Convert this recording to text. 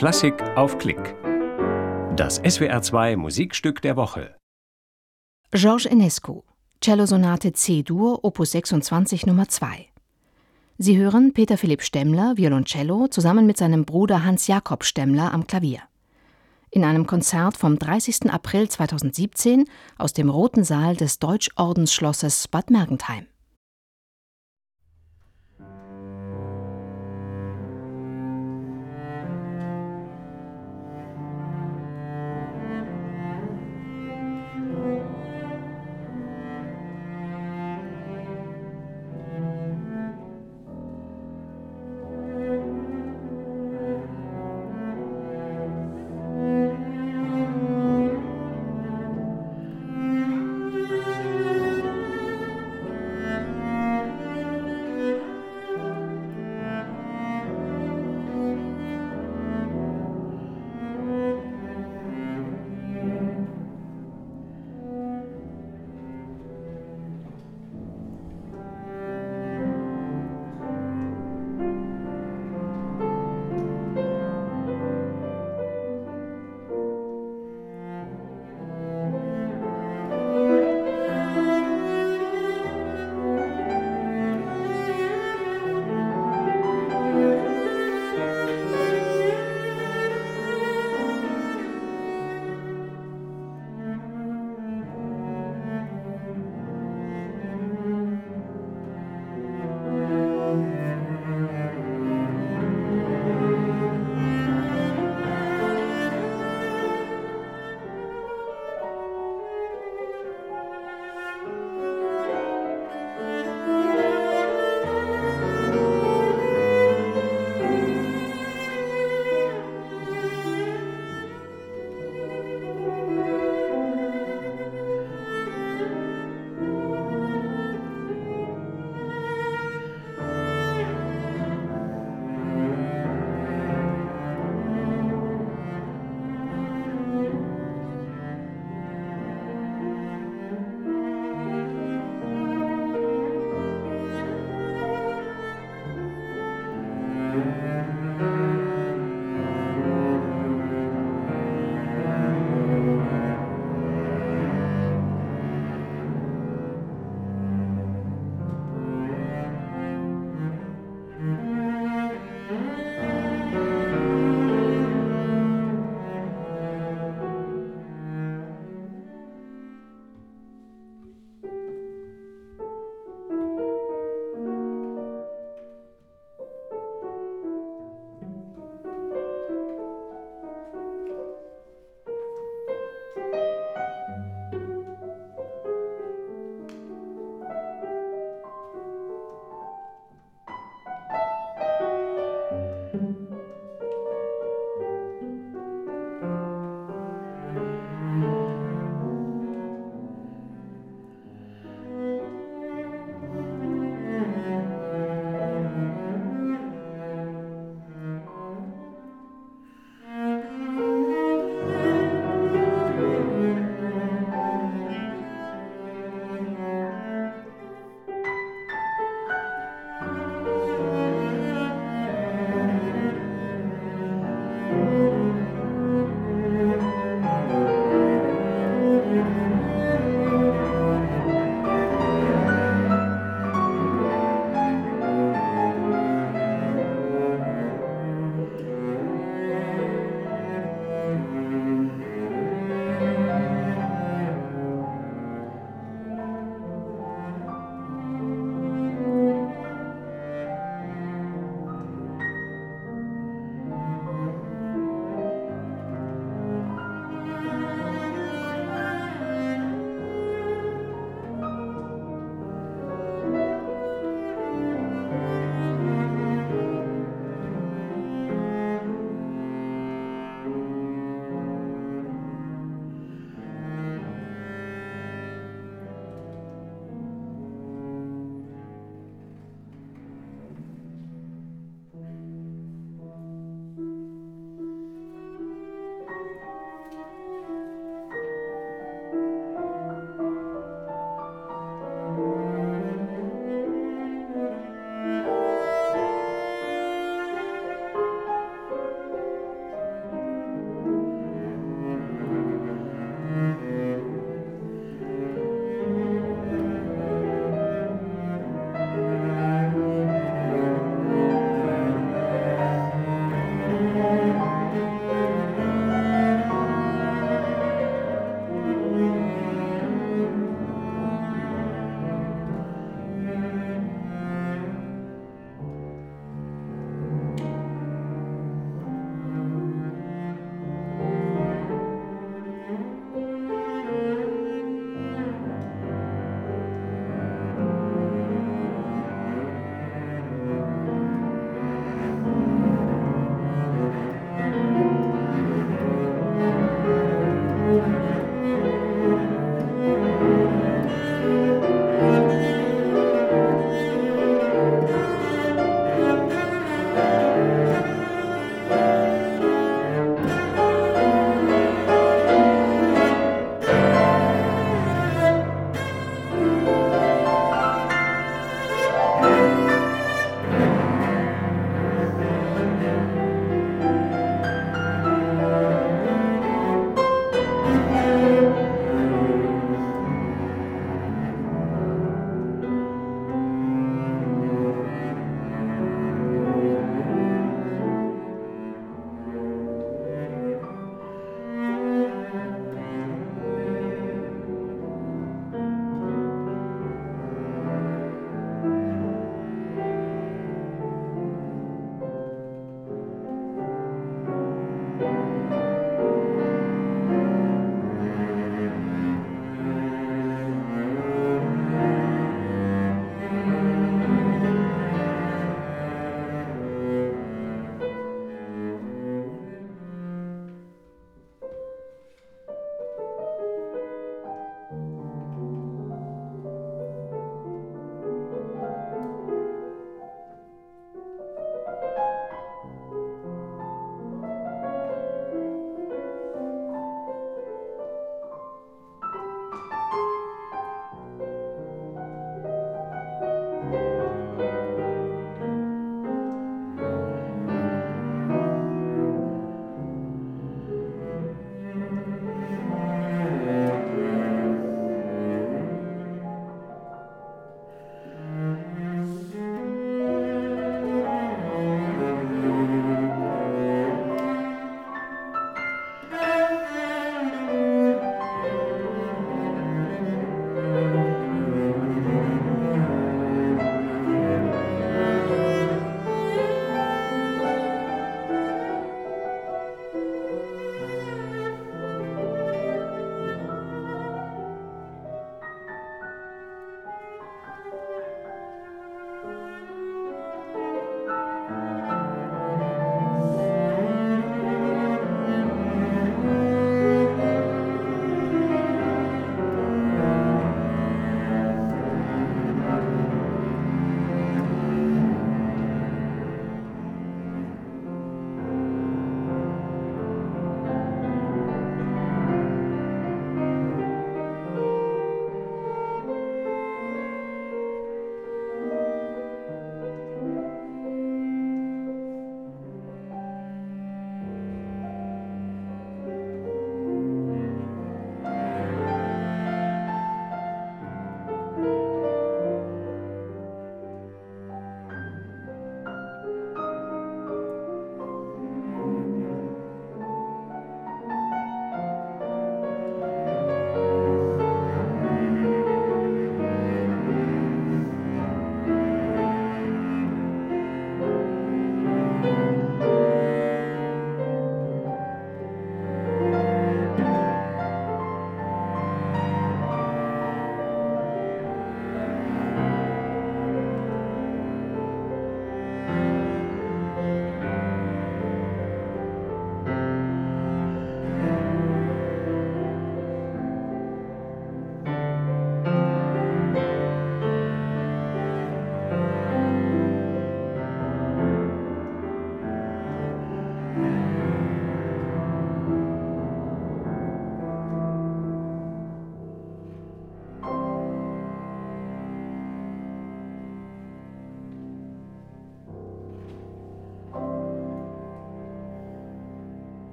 Klassik auf Klick. Das SWR2 Musikstück der Woche. Georges Enescu, Cellosonate C-Dur, Opus 26 Nummer 2. Sie hören Peter Philipp Stemmler, Violoncello, zusammen mit seinem Bruder Hans Jakob Stemmler am Klavier. In einem Konzert vom 30. April 2017 aus dem Roten Saal des Deutschordensschlosses Bad Mergentheim.